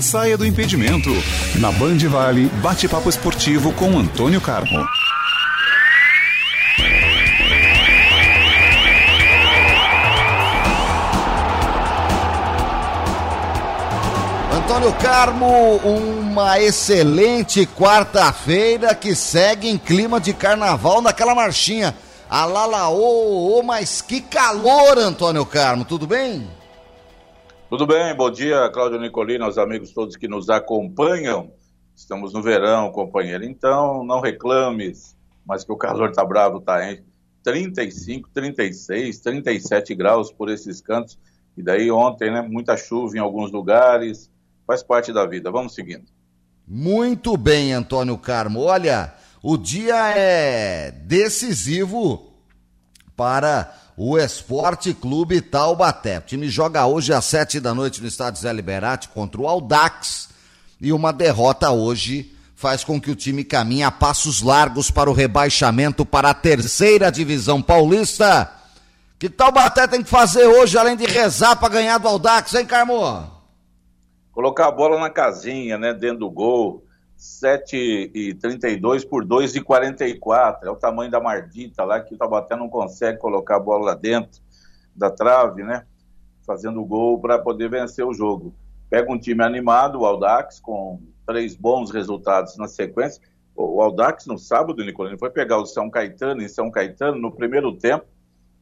Saia do impedimento. Na Band Vale, bate-papo esportivo com Antônio Carmo. Antônio Carmo, uma excelente quarta-feira que segue em clima de carnaval naquela marchinha. Alalaô, mas que calor, Antônio Carmo, tudo bem? Tudo bem, bom dia, Cláudio Nicolino, aos amigos todos que nos acompanham. Estamos no verão, companheiro, então não reclames, mas que o calor tá bravo, tá em 35, 36, 37 graus por esses cantos. E daí ontem, né, muita chuva em alguns lugares, faz parte da vida. Vamos seguindo. Muito bem, Antônio Carmo. Olha, o dia é decisivo para o Esporte Clube Taubaté. O time joga hoje às sete da noite no estádio Zé Liberati contra o Aldax e uma derrota hoje faz com que o time caminhe a passos largos para o rebaixamento para a terceira divisão paulista. Que Taubaté tem que fazer hoje além de rezar para ganhar do Aldax, hein, Carmo? Colocar a bola na casinha, né, dentro do gol. 7,32 por 2,44. É o tamanho da mardita lá que o Taubaté não consegue colocar a bola lá dentro da trave, né? Fazendo gol para poder vencer o jogo. Pega um time animado, o Aldax, com três bons resultados na sequência. O Aldax, no sábado, Nicolino, foi pegar o São Caetano em São Caetano. No primeiro tempo,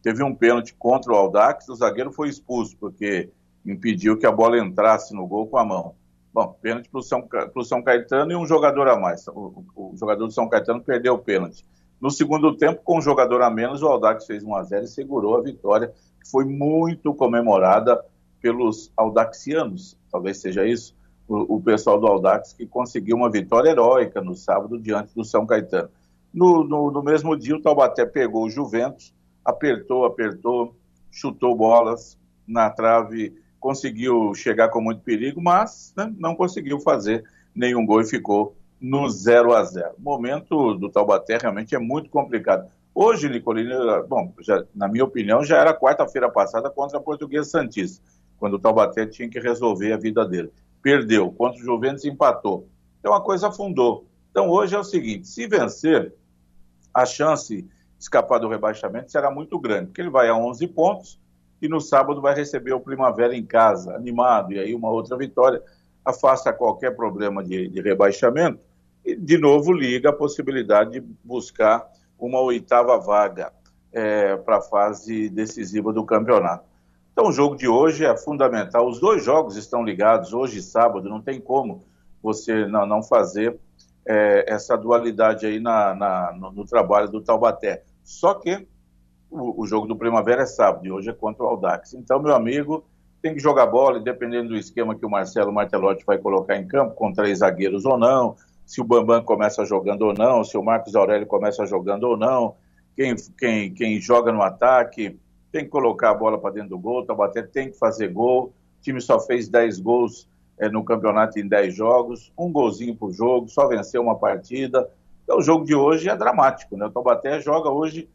teve um pênalti contra o Aldax. O zagueiro foi expulso, porque impediu que a bola entrasse no gol com a mão. Bom, pênalti para o São, São Caetano e um jogador a mais. O, o, jogador do São Caetano perdeu o pênalti. No segundo tempo, com um jogador a menos, o Aldax fez 1 a 0 e segurou a vitória, que foi muito comemorada pelos audaxianos, talvez seja isso, o, o pessoal do Aldax, que conseguiu uma vitória heróica no sábado diante do São Caetano. No, no, no mesmo dia, o Taubaté pegou o Juventus, apertou, apertou, chutou bolas na trave conseguiu chegar com muito perigo, mas né, não conseguiu fazer nenhum gol e ficou no 0 a 0 O momento do Taubaté realmente é muito complicado. Hoje, Nicolino, bom, já, na minha opinião, já era quarta-feira passada contra a Portuguesa Santista, quando o Taubaté tinha que resolver a vida dele. Perdeu, contra o Juventus empatou. Então a coisa afundou. Então hoje é o seguinte: se vencer, a chance de escapar do rebaixamento será muito grande, porque ele vai a 11 pontos e no sábado vai receber o Primavera em casa, animado, e aí uma outra vitória afasta qualquer problema de, de rebaixamento e, de novo, liga a possibilidade de buscar uma oitava vaga é, para a fase decisiva do campeonato. Então, o jogo de hoje é fundamental. Os dois jogos estão ligados, hoje e sábado, não tem como você não, não fazer é, essa dualidade aí na, na no, no, trabalho do Taubaté. Só que o, jogo do Primavera é sábado e hoje é contra o Aldax. Então, meu amigo, tem que jogar bola, dependendo do esquema que o Marcelo Martelotti vai colocar em campo, com três zagueiros ou não, se o Bambam começa jogando ou não, se o Marcos Aurélio começa jogando ou não, quem, quem, quem joga no ataque tem que colocar a bola para dentro do gol, Tabaté tem que fazer gol, o time só fez 10 gols é, no campeonato em 10 jogos, um golzinho por jogo, só venceu uma partida. Então o jogo de hoje é dramático, né? O Taubaté joga hoje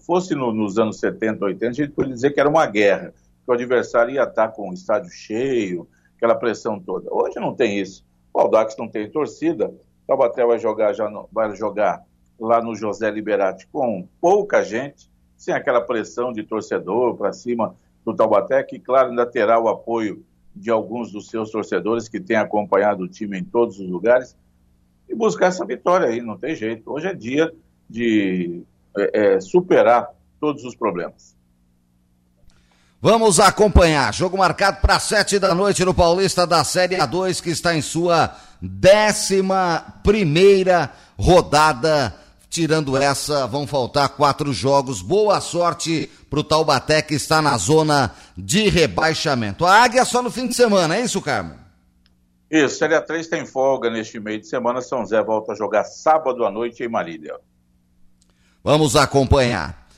fosse no, nos anos 70, 80, a gente poderia dizer que era uma guerra, que o adversário ia estar com o estádio cheio, aquela pressão toda. Hoje não tem isso. O Aldax não tem torcida, o Taubaté vai jogar, já no, vai jogar lá no José Liberati com pouca gente, sem aquela pressão de torcedor para cima do Taubaté, que, claro, ainda terá o apoio de alguns dos seus torcedores que têm acompanhado o time em todos os lugares e buscar essa vitória aí, não tem jeito. Hoje é dia de é, é, superar todos os problemas. Vamos acompanhar. Jogo marcado para sete da noite no Paulista da Série A2, que está em sua décima primeira rodada. Tirando essa, vão faltar quatro jogos. Boa sorte pro Taubaté, que está na zona de rebaixamento. A Águia só no fim de semana, é isso, Carmo? Isso, Série A3 tem folga neste meio de semana. São Zé volta a jogar sábado à noite em Marília. Vamos acompanhar.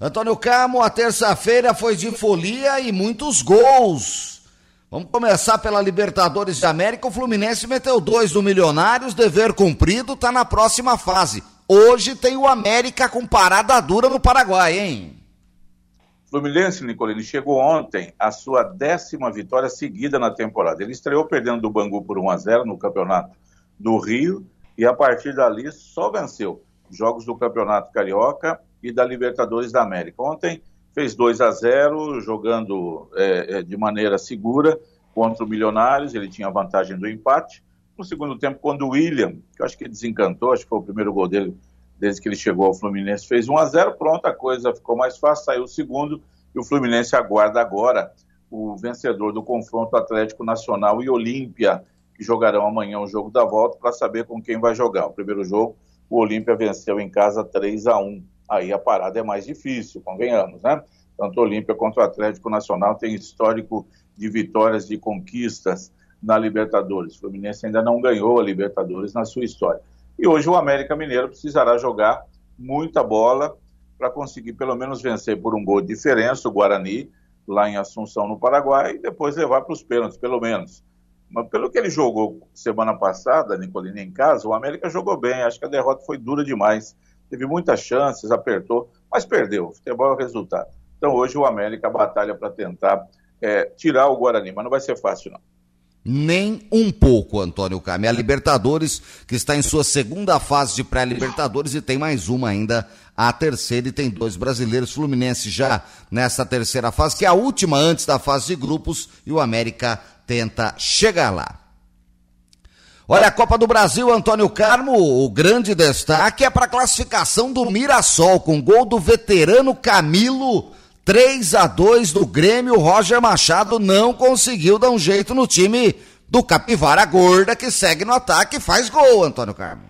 Antônio Carmo, a terça-feira foi de folia e muitos gols. Vamos começar pela Libertadores de América. O Fluminense meteu dois do Milionários, dever cumprido, tá na próxima fase. Hoje tem o América com parada dura no Paraguai, hein? Fluminense, Nicolini, chegou ontem a sua décima vitória seguida na temporada. Ele estreou perdendo do Bangu por 1 a 0 no campeonato do Rio e a partir dali só venceu jogos do Campeonato Carioca e da Libertadores da América. Ontem fez 2 a 0 jogando é, é, de maneira segura contra o Milionários, ele tinha vantagem do empate. No segundo tempo, quando o William, que eu acho que desencantou, acho que foi o primeiro gol dele desde que ele chegou ao Fluminense, fez 1 a 0 pronto, a coisa ficou mais fácil, saiu o segundo, e o Fluminense aguarda agora o vencedor do confronto Atlético Nacional e Olímpia, que jogarão amanhã o jogo da volta, para saber com quem vai jogar. O primeiro jogo, o Olímpia venceu em casa 3 a 1 Aí a parada é mais difícil, convenhamos, né? Tanto Olímpia quanto o Atlético Nacional tem histórico de vitórias, de conquistas na Libertadores. O Fluminense ainda não ganhou a Libertadores na sua história. E hoje o América Mineiro precisará jogar muita bola para conseguir pelo menos vencer por um gol de diferença o Guarani, lá em Assunção, no Paraguai, e depois levar para os pênaltis, pelo menos. Mas pelo que ele jogou semana passada, Nicolini, em casa, o América jogou bem. Acho que a derrota foi dura demais. Teve muitas chances, apertou, mas perdeu. Futebol é o resultado. Então hoje o América batalha para tentar é, tirar o Guarani, mas não vai ser fácil, não. Nem um pouco, Antônio Carme. A Libertadores, que está em sua segunda fase de pré-Libertadores e tem mais uma ainda, a terceira, e tem dois brasileiros, Fluminense já nessa terceira fase, que é a última antes da fase de grupos, e o América tenta chegar lá. Olha, a Copa do Brasil, Antônio Carmo, o grande destaque é para a classificação do Mirassol, com gol do veterano Camilo 3 a 2 do Grêmio, Roger Machado não conseguiu dar um jeito no time do Capivara Gorda, que segue no ataque e faz gol, Antônio Carmo.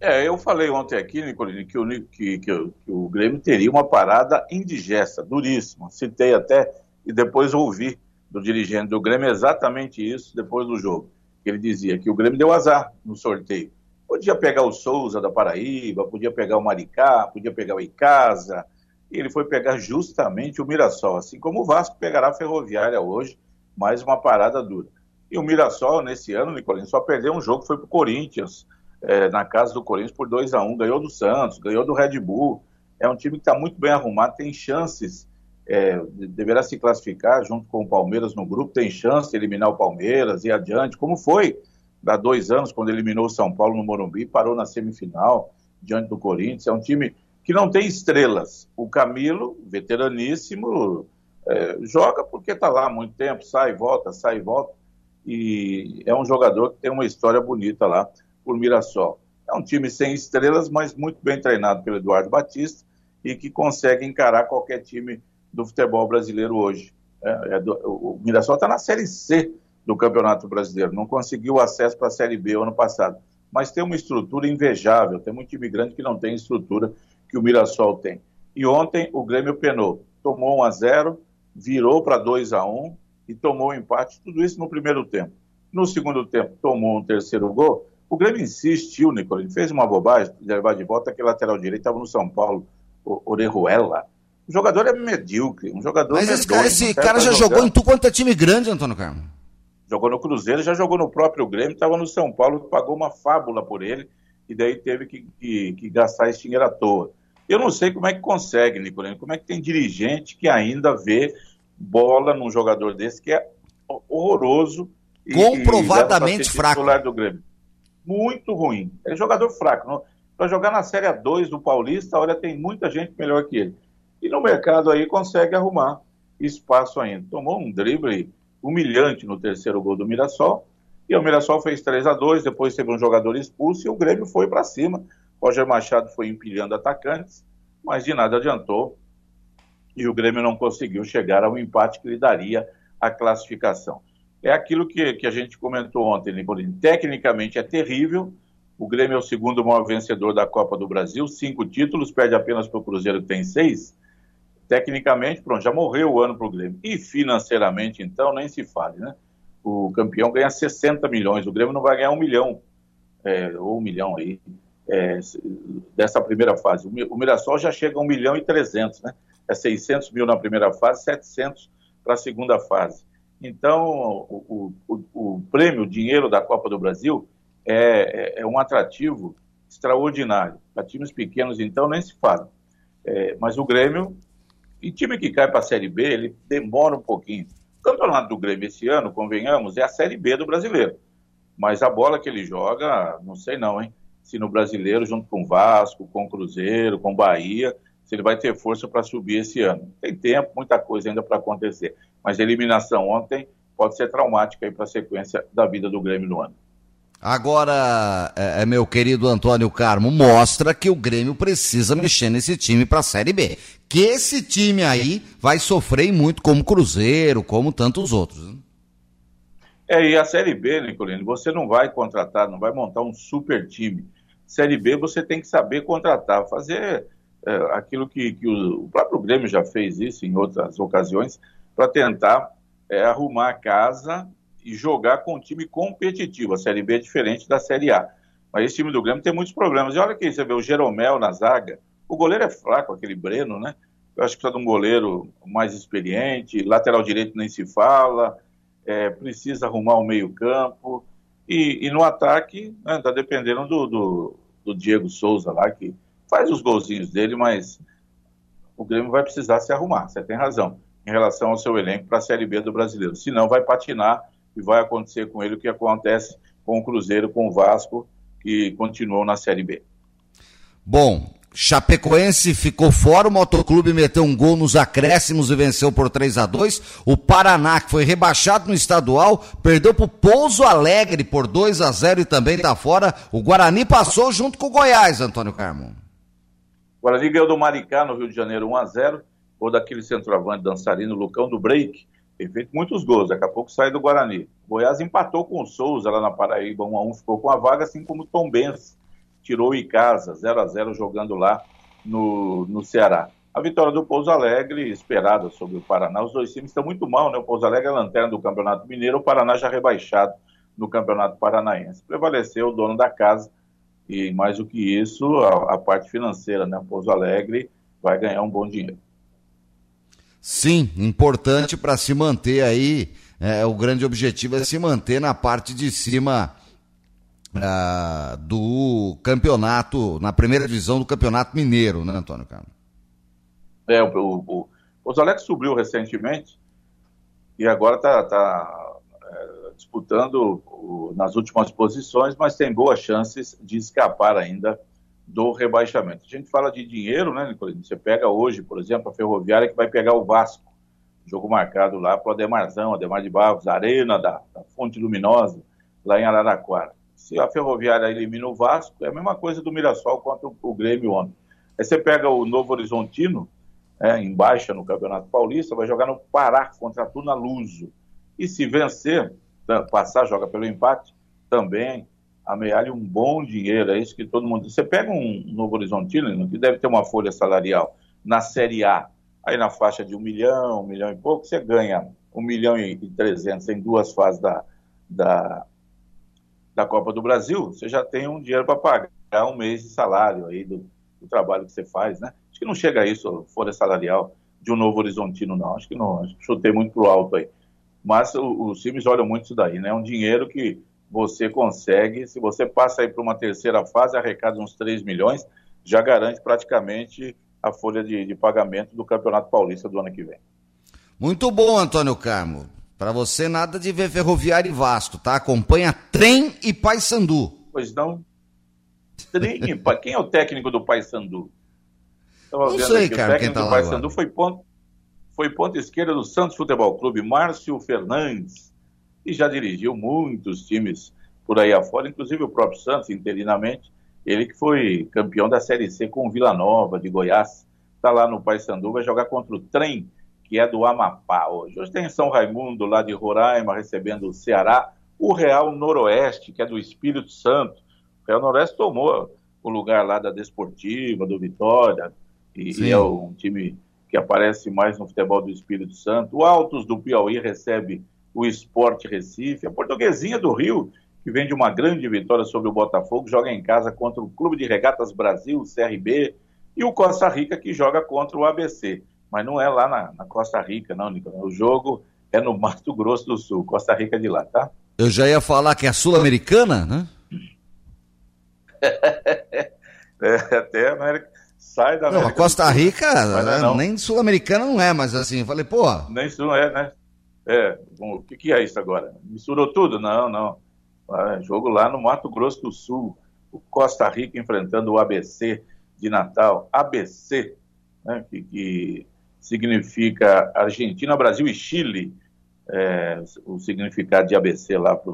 É, eu falei ontem aqui, Nicolini, que o, que, que, que o Grêmio teria uma parada indigesta, duríssima. Citei até e depois ouvi do dirigente do Grêmio exatamente isso depois do jogo. Ele dizia que o Grêmio deu azar no sorteio. Podia pegar o Souza da Paraíba, podia pegar o Maricá, podia pegar o Icasa, e ele foi pegar justamente o Mirassol, assim como o Vasco pegará a Ferroviária hoje, mais uma parada dura. E o Mirassol, nesse ano, Nicolino, só perdeu um jogo, foi para o Corinthians, é, na casa do Corinthians por 2 a 1 um, ganhou do Santos, ganhou do Red Bull. É um time que está muito bem arrumado, tem chances, é, deverá se classificar junto com o Palmeiras no grupo, tem chance de eliminar o Palmeiras e adiante, como foi há dois anos, quando eliminou o São Paulo no Morumbi, parou na semifinal diante do Corinthians. É um time que não tem estrelas. O Camilo, veteraníssimo, é, joga porque está lá há muito tempo, sai e volta, sai e volta. E é um jogador que tem uma história bonita lá por Mirassol. É um time sem estrelas, mas muito bem treinado pelo Eduardo Batista e que consegue encarar qualquer time do futebol brasileiro hoje. É, é do, o Mirassol está na Série C do Campeonato Brasileiro, não conseguiu acesso para a Série B ano passado, mas tem uma estrutura invejável, tem muito time grande que não tem estrutura que o Mirassol tem. E ontem o Grêmio penou, tomou 1 a 0, virou para 2 a 1 e tomou um empate, tudo isso no primeiro tempo. No segundo tempo tomou um terceiro gol. O Grêmio insistiu, Nicolas, ele fez uma bobagem de levar de volta aquele lateral direito, estava no São Paulo, o Orejuela. O jogador é medíocre, um jogador Mas esse cara, esse cara já jogar. jogou em tu quanto é time grande, Antônio Carmo? Jogou no Cruzeiro, já jogou no próprio Grêmio, estava no São Paulo, pagou uma fábula por ele, e daí teve que, que, que gastar esse dinheiro à toa. Eu não sei como é que consegue, Nicolino, como é que tem dirigente que ainda vê bola num jogador desse que é horroroso. Comprovadamente e fraco. do Grêmio. Muito ruim. É jogador fraco. Para jogar na Série 2 do Paulista, olha, tem muita gente melhor que ele. E no mercado aí consegue arrumar espaço ainda. Tomou um drible humilhante no terceiro gol do Mirassol. E o Mirassol fez 3 a 2 depois teve um jogador expulso e o Grêmio foi para cima. Roger Machado foi empilhando atacantes, mas de nada adiantou. E o Grêmio não conseguiu chegar ao empate que lhe daria a classificação. É aquilo que, que a gente comentou ontem, Nicolini. Tecnicamente é terrível. O Grêmio é o segundo maior vencedor da Copa do Brasil, cinco títulos, perde apenas para o Cruzeiro, que tem seis. Tecnicamente, pronto, já morreu o ano para o Grêmio. E financeiramente, então, nem se fale, né? O campeão ganha 60 milhões, o Grêmio não vai ganhar um milhão, é, ou um milhão aí, é, dessa primeira fase. O Mirassol já chega a um milhão e 300, né? É 600 mil na primeira fase, 700 para a segunda fase. Então, o, o, o, prêmio, o dinheiro da Copa do Brasil é, é, é um atrativo extraordinário. Para times pequenos, então, nem se fala. É, mas o Grêmio, e time que cai para a Série B, ele demora um pouquinho. O campeonato do Grêmio esse ano, convenhamos, é a Série B do brasileiro. Mas a bola que ele joga, não sei não, hein? Se no brasileiro, junto com o Vasco, com o Cruzeiro, com o Bahia, se ele vai ter força para subir esse ano. Tem tempo, muita coisa ainda para acontecer. Mas a eliminação ontem pode ser traumática para a sequência da vida do Grêmio no ano. Agora, é, é, meu querido Antônio Carmo, mostra que o Grêmio precisa mexer nesse time para a Série B. Que esse time aí vai sofrer muito, como Cruzeiro, como tantos outros. Né? É, e a Série B, Nicolino, você não vai contratar, não vai montar um super time. Série B você tem que saber contratar, fazer é, aquilo que, que o, o, próprio Grêmio já fez isso em outras ocasiões, para tentar é, arrumar a casa e jogar com um time competitivo. A Série B é diferente da Série A. Mas esse time do Grêmio tem muitos problemas. E olha aqui, você vê o Jeromel na zaga. O goleiro é fraco, aquele Breno, né? Eu acho que precisa de um goleiro mais experiente. Lateral direito nem se fala. É, precisa arrumar o meio-campo. E, e, no ataque, né, tá dependendo do, do, do Diego Souza lá, que faz os golzinhos dele, mas o Grêmio vai precisar se arrumar, você tem razão, em relação ao seu elenco para a Série B do Brasileiro. Senão vai patinar e vai acontecer com ele o que acontece com o Cruzeiro, com o Vasco, que continuou na Série B. Bom, Chapecoense ficou fora, o Motoclube meteu um gol nos acréscimos e venceu por 3 a 2 O Paraná, que foi rebaixado no estadual, perdeu para o Pouso Alegre por 2 a 0 e também está fora. O Guarani passou junto com o Goiás, Antônio Carmo. O Guarani ganhou do Maricá no Rio de Janeiro 1 a 0 ou daquele centroavante dançarino Lucão do Break. Tem feito muitos gols, daqui a pouco sai do Guarani. O Goiás empatou com o Souza lá na Paraíba 1 a 1 ficou com a vaga, assim como o Tom Benz tirou o Icasa 0 a 0 jogando lá no, no Ceará. A vitória do Pouso Alegre, esperada sobre o Paraná. Os dois times estão muito mal, né? O Pouso Alegre é a lanterna do Campeonato Mineiro, o Paraná já rebaixado no Campeonato Paranaense. Prevaleceu o dono da casa, e mais do que isso, a, a parte financeira, né? Pouso Alegre vai ganhar um bom dinheiro. Sim, importante para se manter aí. É, o grande objetivo é se manter na parte de cima uh, do campeonato, na primeira divisão do campeonato mineiro, né, Antônio Carlos? É, o, o, o Alegre subiu recentemente e agora está tá, é, disputando nas últimas posições, mas tem boas chances de escapar ainda do rebaixamento. A gente fala de dinheiro, né, Nicolino? Você pega hoje, por exemplo, a Ferroviária que vai pegar o Vasco. Jogo marcado lá para o Ademarzão, Ademar de Barros, Arena da, da, Fonte Luminosa, lá em Araraquara. Se a Ferroviária elimina o Vasco, é a mesma coisa do Mirassol contra o, o Grêmio ontem. Aí você pega o Novo Horizontino, é, em baixa no Campeonato Paulista, vai jogar no Pará contra a Tuna Luso. E se vencer, passar, joga pelo empate, também amealha um bom dinheiro, é isso que todo mundo... Você pega um Novo Horizontino, que deve ter uma folha salarial na Série A, aí na faixa de um milhão, um milhão e pouco, você ganha um milhão e trezentos em duas fases da, da, da Copa do Brasil, você já tem um dinheiro para pagar um mês de salário aí do, do, trabalho que você faz, né? Acho que não chega a isso, folha salarial de um Novo Horizontino, não. Acho que não, acho que chutei muito pro alto aí. Mas os times olham muito isso daí, né? É um dinheiro que você consegue, se você passa aí para uma terceira fase, arrecada uns 3 milhões, já garante praticamente a folha de, de pagamento do Campeonato Paulista do ano que vem. Muito bom, Antônio Carmo. Para você, nada de ver Ferroviário e Vasco, tá? Acompanha Trem e Paysandu. Pois não. Trem, quem é o técnico do Paysandu? Não sei, cara, quem tá lá. O Paysandu foi ponto foi ponta esquerda do Santos Futebol Clube, Márcio Fernandes, e já dirigiu muitos times por aí afora, inclusive o próprio Santos, interinamente, ele que foi campeão da Série C com o Vila Nova, de Goiás, está lá no Paysandu, vai jogar contra o Trem, que é do Amapá hoje. Hoje tem São Raimundo, lá de Roraima, recebendo o Ceará, o Real Noroeste, que é do Espírito Santo. O Real Noroeste tomou o lugar lá da Desportiva, do Vitória, e, e é um time que aparece mais no futebol do Espírito Santo. O Altos do Piauí recebe o Esporte Recife. A Portuguesinha do Rio, que vem de uma grande vitória sobre o Botafogo, joga em casa contra o Clube de Regatas Brasil, CRB, e o Costa Rica, que joga contra o ABC. Mas não é lá na, na Costa Rica, não, Nicolas. O jogo é no Mato Grosso do Sul, Costa Rica de lá, tá? Eu já ia falar que é sul-americana, né? é, até a América. Sai da América. Não, a Costa Rica, né, não. nem sul-americana não é, mas assim, falei, pô. Nem isso é, né? É, o que, que é isso agora? Misturou tudo? Não, não. Ah, jogo lá no Mato Grosso do Sul. O Costa Rica enfrentando o ABC de Natal. ABC, né, que, que significa Argentina, Brasil e Chile. É, o significado de ABC lá para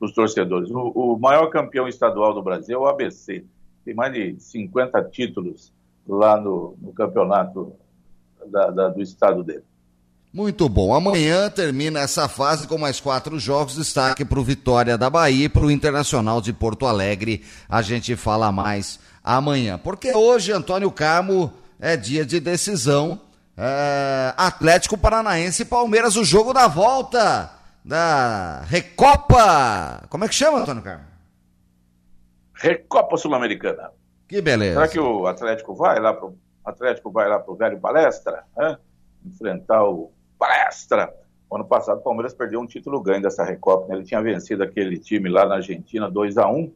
os torcedores. O, o, maior campeão estadual do Brasil é o ABC. Tem mais de 50 títulos lá no, no campeonato da, da, do estado dele. Muito bom. Amanhã termina essa fase com mais quatro jogos. Destaque para o Vitória da Bahia e para o Internacional de Porto Alegre. A gente fala mais amanhã. Porque hoje, Antônio Carmo, é dia de decisão. É... Atlético Paranaense e Palmeiras, o jogo da volta da Recopa. Como é que chama, Antônio Carmo? Recopa Sul-Americana. Que beleza. Será que o Atlético vai lá pro Atlético vai lá pro velho palestra, né? enfrentar o palestra. ano passado o Palmeiras perdeu um título ganho dessa Recopa. Né? Ele tinha vencido aquele time lá na Argentina 2 a 1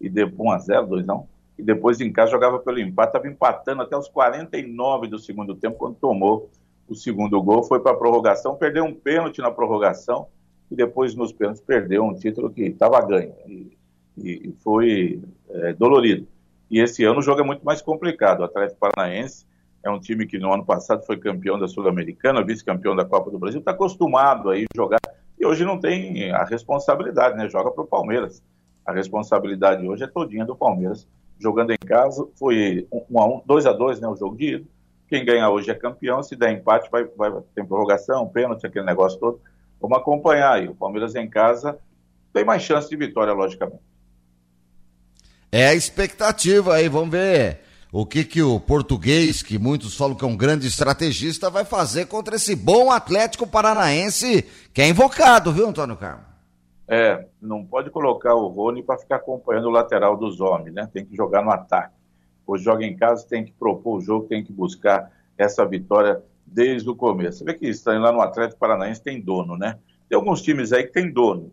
e depois 1 a 0, 2 a 1. E depois em casa jogava pelo empate, estava empatando até os 49 do segundo tempo quando tomou o segundo gol, foi para a prorrogação, perdeu um pênalti na prorrogação e depois nos pênaltis perdeu um título que estava ganho e, e foi é, dolorido. E esse ano o jogo é muito mais complicado. O Atlético Paranaense é um time que no ano passado foi campeão da Sul-Americana, vice-campeão da Copa do Brasil, está acostumado a jogar e hoje não tem a responsabilidade, né? Joga para o Palmeiras. A responsabilidade hoje é todinha do Palmeiras. Jogando em casa, foi 1 um a 1 um, 2 a 2 né? O jogo de ida. Quem ganhar hoje é campeão, se der empate, vai, vai ter prorrogação, pênalti, aquele negócio todo. Vamos acompanhar aí. O Palmeiras em casa tem mais chance de vitória, logicamente. É a expectativa aí, vamos ver o que, que o português, que muitos falam que é um grande estrategista, vai fazer contra esse bom Atlético Paranaense que é invocado, viu, Antônio Carlos? É, não pode colocar o Rony para ficar acompanhando o lateral dos homens, né? Tem que jogar no ataque. Hoje joga em casa, tem que propor o jogo, tem que buscar essa vitória desde o começo. Você vê que estranho lá no Atlético Paranaense tem dono, né? Tem alguns times aí que tem dono.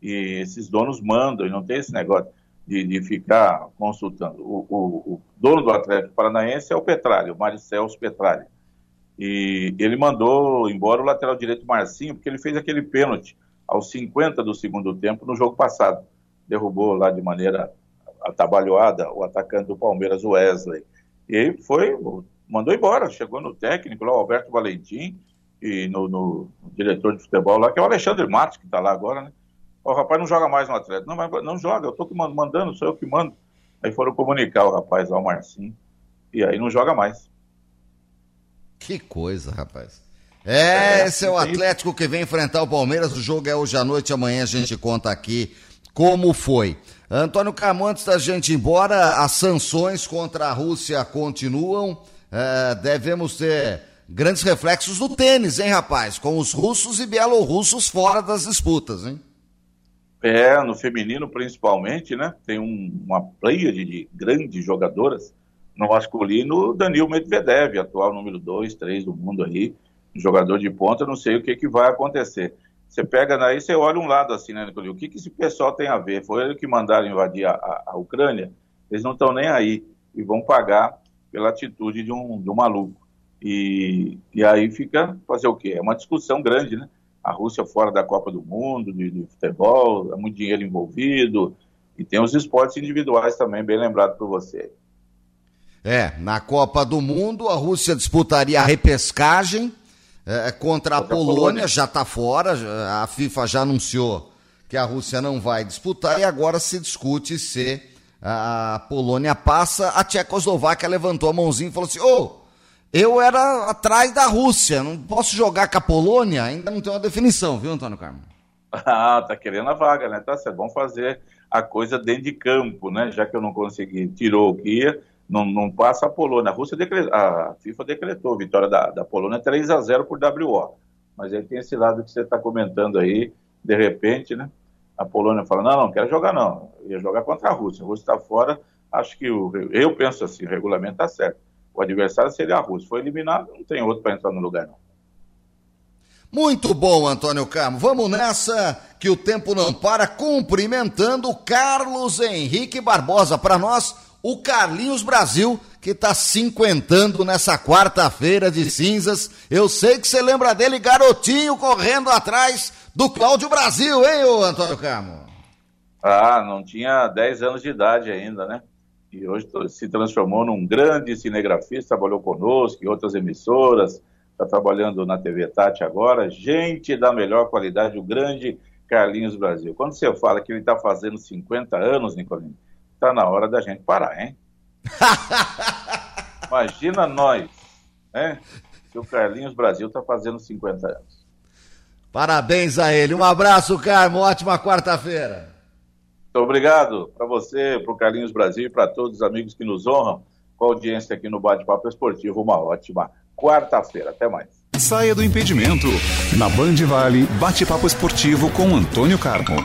E esses donos mandam, e não tem esse negócio de, de ficar consultando. O, o, o, dono do Atlético Paranaense é o Petralha, o Maricelso Petralha. E ele mandou embora o lateral direito Marcinho, porque ele fez aquele pênalti aos 50 do segundo tempo no jogo passado. Derrubou lá de maneira atabalhoada o atacante do Palmeiras, Wesley. E foi, mandou embora, chegou no técnico lá, o Alberto Valentim, e no, no diretor de futebol lá, que é o Alexandre Matos, que está lá agora, né? O rapaz não joga mais no Atlético. Não, mas não joga, eu tô mandando, sou eu que mando. Aí foram comunicar o rapaz ao Marcinho. E aí não joga mais. Que coisa, rapaz. É, é esse é o Atlético que vem enfrentar o Palmeiras. O jogo é hoje à noite, amanhã a gente conta aqui como foi. Antônio Carmo, antes da gente ir embora, as sanções contra a Rússia continuam. É, devemos ter grandes reflexos no tênis, hein, rapaz? Com os russos e bielorrussos fora das disputas, hein? É, no feminino principalmente, né? Tem um, uma pleia de, de, grandes jogadoras. No masculino, Danil Medvedev, atual número 2, 3 do mundo aí, jogador de ponta, não sei o que, que vai acontecer. Você pega daí, você olha um lado assim, né? O que, que esse pessoal tem a ver? Foi eles que mandaram invadir a, a, a Ucrânia, eles não estão nem aí e vão pagar pela atitude de um, de um maluco. E, e aí fica fazer o quê? É uma discussão grande, né? A Rússia fora da Copa do Mundo, de, de futebol, é muito dinheiro envolvido, e tem os esportes individuais também, bem lembrado por você. É, na Copa do Mundo, a Rússia disputaria a repescagem é, contra a Polônia, Polônia, já está fora, a FIFA já anunciou que a Rússia não vai disputar e agora se discute se a Polônia passa. A Tchecoslováquia levantou a mãozinha e falou assim: ô, oh, eu era atrás da Rússia, não posso jogar com a Polônia? Ainda não tem uma definição, viu, Antônio Carmo? Ah, tá querendo a vaga, né? Tá certo, vamos fazer a coisa dentro de campo, né? Já que eu não consegui, tirou o que ia, não, não passa a Polônia. A Rússia decretou, a FIFA decretou a vitória da, da Polônia 3 a 0 por WO. Mas aí tem esse lado que você está comentando aí, de repente, né? A Polônia fala, não, não, quero jogar não. Eu ia jogar contra a Rússia. A Rússia está fora, acho que o, eu penso assim, o regulamento está certo. O adversário seria a Rússia. Foi eliminado, não tem outro para entrar no lugar, não. Muito bom, Antônio Carmo. Vamos nessa, que o tempo não para, cumprimentando Carlos Henrique Barbosa. Para nós, o Carlinhos Brasil, que está cinquentando nessa quarta-feira de cinzas. Eu sei que você lembra dele, garotinho, correndo atrás do Cláudio Brasil, hein, ô Antônio Carmo? Ah, não tinha 10 anos de idade ainda, né? E hoje se transformou num grande cinegrafista, trabalhou conosco em outras emissoras está trabalhando na TV Tati agora, gente da melhor qualidade, o grande Carlinhos Brasil. Quando você fala que ele está fazendo 50 anos, Nicolino, está na hora da gente parar, hein? Imagina nós, né? Que o Carlinhos Brasil está fazendo 50 anos. Parabéns a ele. Um abraço, Carmo. Ótima quarta-feira. Obrigado para você, para o Carlinhos Brasil e para todos os amigos que nos honram com a audiência aqui no Bate-Papo Esportivo. Uma ótima quarta-feira. Até mais. Saia do impedimento. Na Band Vale, bate-papo esportivo com Antônio Carmo.